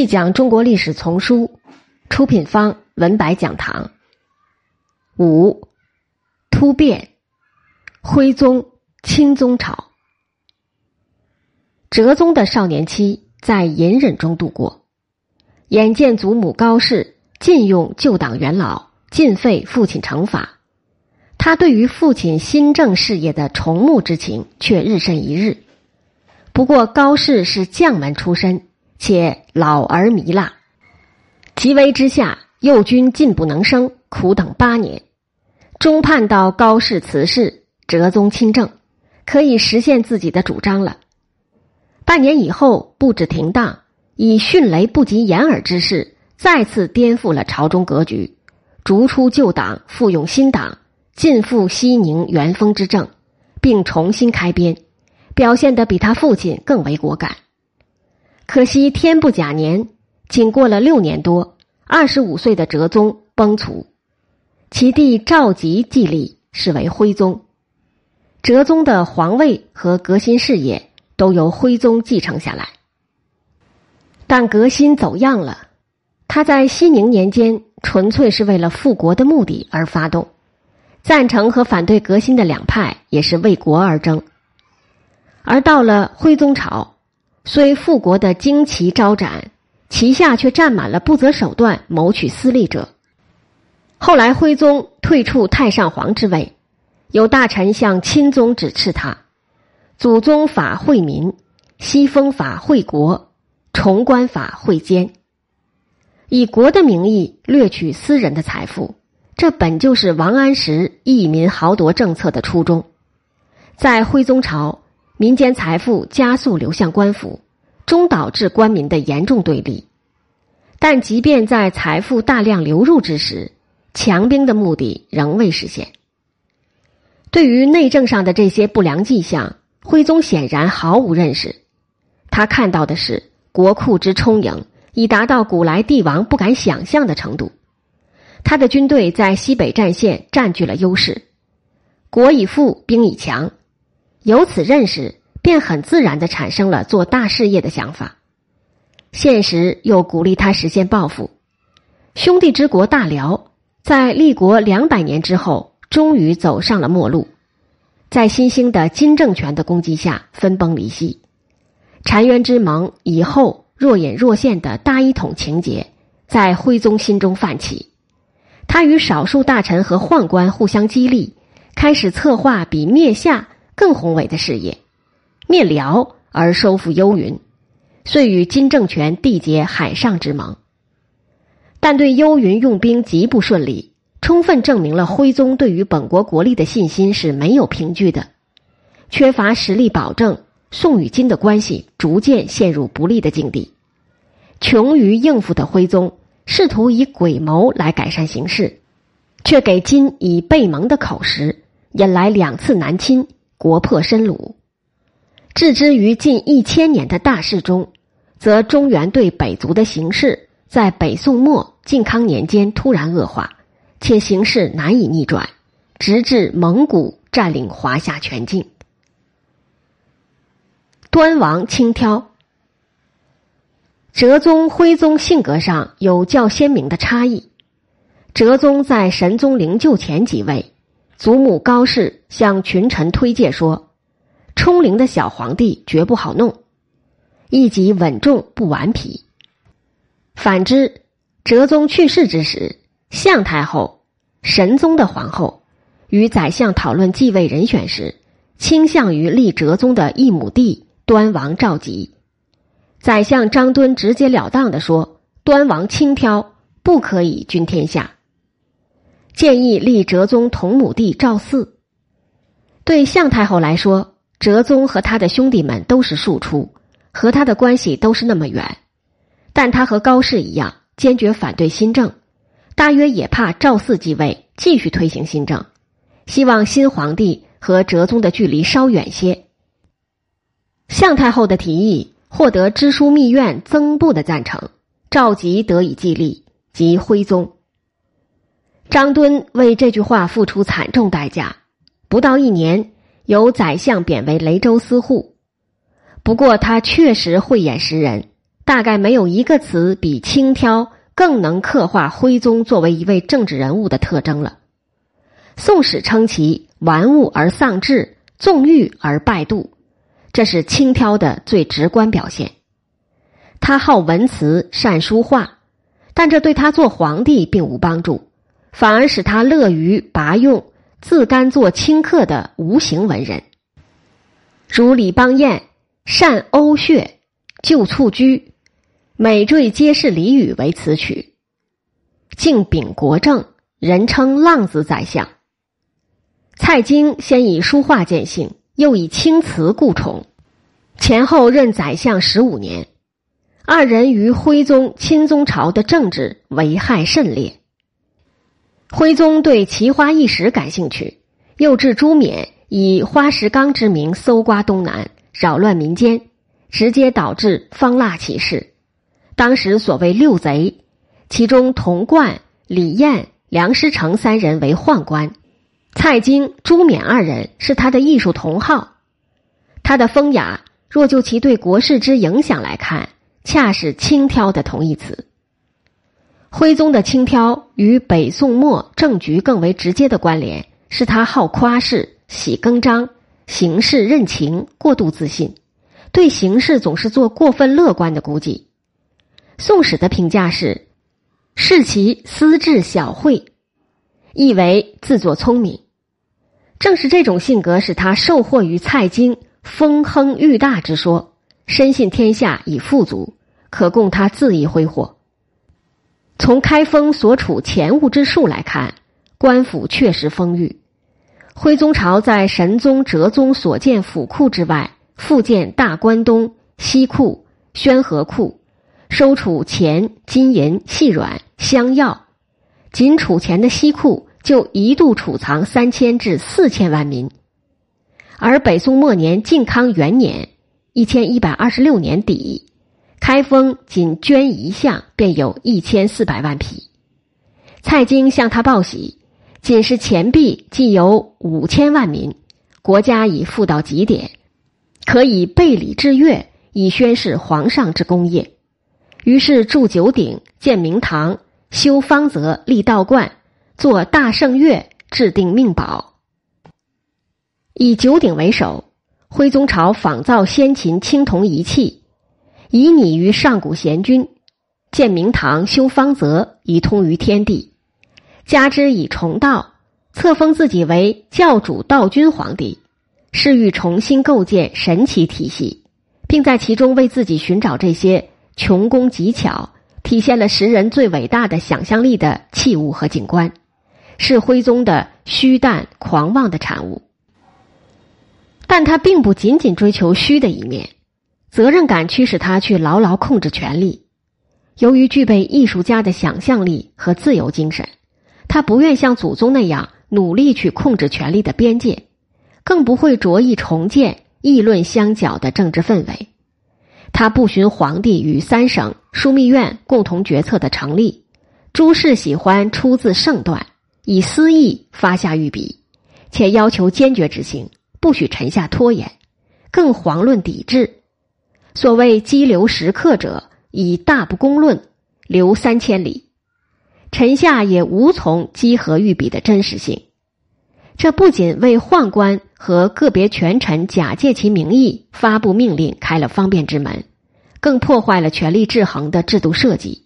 细讲中国历史丛书，出品方文白讲堂。五突变，徽宗、钦宗朝。哲宗的少年期在隐忍中度过，眼见祖母高氏禁用旧党元老，尽废父亲惩罚，他对于父亲新政事业的崇慕之情却日甚一日。不过高氏是将门出身。且老而糜烂，急危之下，右军进不能生，苦等八年，终盼到高氏辞世，哲宗亲政，可以实现自己的主张了。半年以后，布置停当，以迅雷不及掩耳之势，再次颠覆了朝中格局，逐出旧党，复用新党，尽复西宁元丰之政，并重新开编，表现得比他父亲更为果敢。可惜天不假年，仅过了六年多，二十五岁的哲宗崩殂，其弟赵佶继立，是为徽宗。哲宗的皇位和革新事业都由徽宗继承下来，但革新走样了。他在熙宁年间纯粹是为了复国的目的而发动，赞成和反对革新的两派也是为国而争，而到了徽宗朝。虽复国的旌旗招展，旗下却站满了不择手段谋取私利者。后来徽宗退出太上皇之位，有大臣向钦宗指斥他：“祖宗法惠民，西风法惠国，崇官法惠奸。”以国的名义掠取私人的财富，这本就是王安石益民豪夺政策的初衷。在徽宗朝。民间财富加速流向官府，终导致官民的严重对立。但即便在财富大量流入之时，强兵的目的仍未实现。对于内政上的这些不良迹象，徽宗显然毫无认识。他看到的是国库之充盈，已达到古来帝王不敢想象的程度。他的军队在西北战线占据了优势，国已富，兵已强。由此认识，便很自然的产生了做大事业的想法。现实又鼓励他实现抱负。兄弟之国大辽，在立国两百年之后，终于走上了末路，在新兴的金政权的攻击下分崩离析。澶渊之盟以后若隐若现的大一统情节，在徽宗心中泛起。他与少数大臣和宦官互相激励，开始策划比灭夏。更宏伟的事业，灭辽而收复幽云，遂与金政权缔结海上之盟。但对幽云用兵极不顺利，充分证明了徽宗对于本国国力的信心是没有凭据的。缺乏实力保证，宋与金的关系逐渐陷入不利的境地。穷于应付的徽宗试图以诡谋来改善形势，却给金以背盟的口实，引来两次南侵。国破身虏，置之于近一千年的大势中，则中原对北族的形势在北宋末靖康年间突然恶化，且形势难以逆转，直至蒙古占领华夏全境。端王轻佻，哲宗、徽宗性格上有较鲜明的差异。哲宗在神宗灵柩前即位。祖母高氏向群臣推荐说：“冲灵的小皇帝绝不好弄，一级稳重不顽皮。”反之，哲宗去世之时，向太后、神宗的皇后与宰相讨论继位人选时，倾向于立哲宗的一母弟端王赵佶。宰相张敦直截了当的说：“端王轻佻，不可以君天下。”建议立哲宗同母弟赵四。对向太后来说，哲宗和他的兄弟们都是庶出，和他的关系都是那么远。但他和高氏一样，坚决反对新政，大约也怕赵四继位继续推行新政，希望新皇帝和哲宗的距离稍远些。向太后的提议获得知枢密院曾布的赞成，赵佶得以继立，即徽宗。张敦为这句话付出惨重代价，不到一年，由宰相贬为雷州司户。不过他确实慧眼识人，大概没有一个词比轻佻更能刻画徽宗作为一位政治人物的特征了。《宋史》称其玩物而丧志，纵欲而败度，这是轻佻的最直观表现。他好文辞，善书画，但这对他做皇帝并无帮助，反而使他乐于拔用自甘做清客的无形文人，如李邦彦善欧谑，旧蹴居，每缀皆是俚语为词曲。敬秉国政，人称浪子宰相。蔡京先以书画见性，又以青词故宠，前后任宰相十五年。二人于徽宗、钦宗朝的政治危害甚烈。徽宗对奇花异石感兴趣，又置朱冕以花石纲之名搜刮东南，扰乱民间，直接导致方腊起事。当时所谓六贼，其中童贯、李彦、梁师成三人为宦官，蔡京、朱冕二人是他的艺术同好。他的风雅，若就其对国事之影响来看。恰是轻佻的同义词。徽宗的轻佻与北宋末政局更为直接的关联，是他好夸饰、喜更张、行事任情、过度自信，对形势总是做过分乐观的估计。《宋史》的评价是：视其私智小慧，意为自作聪明。正是这种性格，使他受惑于蔡京风亨欲大之说。深信天下已富足，可供他恣意挥霍。从开封所处钱物之数来看，官府确实丰裕。徽宗朝在神宗、哲宗所建府库之外，复建大关东西库、宣和库，收储钱、金银、细软、香药。仅储钱的西库就一度储藏三千至四千万民，而北宋末年靖康元年。一千一百二十六年底，开封仅捐一项便有一千四百万匹。蔡京向他报喜，仅是钱币既有五千万民，国家已富到极点，可以备礼制乐，以宣示皇上之功业。于是筑九鼎，建明堂，修方泽，立道观，做大圣乐，制定命宝，以九鼎为首。徽宗朝仿造先秦青铜仪器，以拟于上古贤君；建明堂，修方泽，以通于天地；加之以崇道，册封自己为教主道君皇帝，是欲重新构建神奇体系，并在其中为自己寻找这些穷工极巧、体现了时人最伟大的想象力的器物和景观，是徽宗的虚诞狂妄的产物。但他并不仅仅追求虚的一面，责任感驱使他去牢牢控制权力。由于具备艺术家的想象力和自由精神，他不愿像祖宗那样努力去控制权力的边界，更不会着意重建议论相搅的政治氛围。他不循皇帝与三省枢密院共同决策的成立，诸事喜欢出自圣断，以私意发下御笔，且要求坚决执行。不许臣下拖延，更遑论抵制。所谓激流时刻者，以大不公论，流三千里。臣下也无从稽核御笔的真实性。这不仅为宦官和个别权臣假借其名义发布命令开了方便之门，更破坏了权力制衡的制度设计，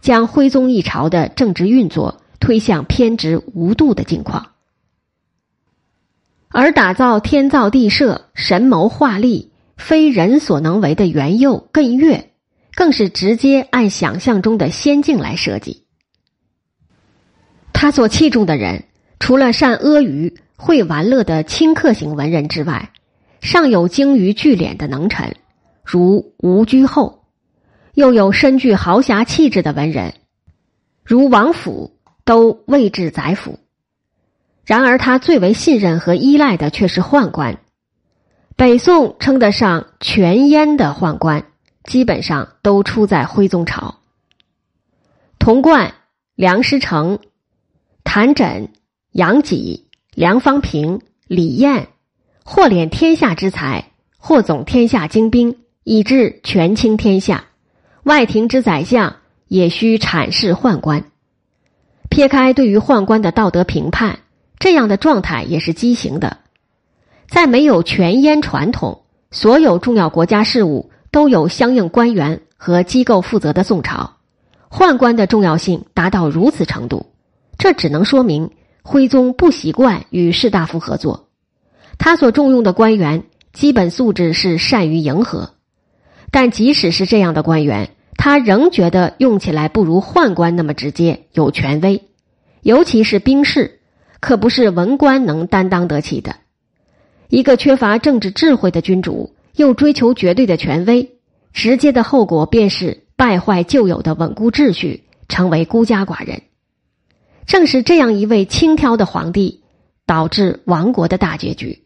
将徽宗一朝的政治运作推向偏执无度的境况。而打造天造地设、神谋画力、非人所能为的元佑艮岳，更是直接按想象中的仙境来设计。他所器重的人，除了善阿谀、会玩乐的清客型文人之外，尚有精于聚敛的能臣，如吴居后；又有身具豪侠气质的文人，如王府，都位至宰府。然而，他最为信任和依赖的却是宦官。北宋称得上全燕的宦官，基本上都出在徽宗朝。童贯、梁师成、谭枕、杨己、梁方平、李彦，或敛天下之财，或总天下精兵，以致权倾天下，外廷之宰相也需阐释宦官。撇开对于宦官的道德评判，这样的状态也是畸形的。在没有权阉传统、所有重要国家事务都有相应官员和机构负责的宋朝，宦官的重要性达到如此程度，这只能说明徽宗不习惯与士大夫合作。他所重用的官员基本素质是善于迎合，但即使是这样的官员，他仍觉得用起来不如宦官那么直接有权威，尤其是兵士，可不是文官能担当得起的。一个缺乏政治智慧的君主，又追求绝对的权威，直接的后果便是败坏旧有的稳固秩序，成为孤家寡人。正是这样一位轻佻的皇帝，导致亡国的大结局。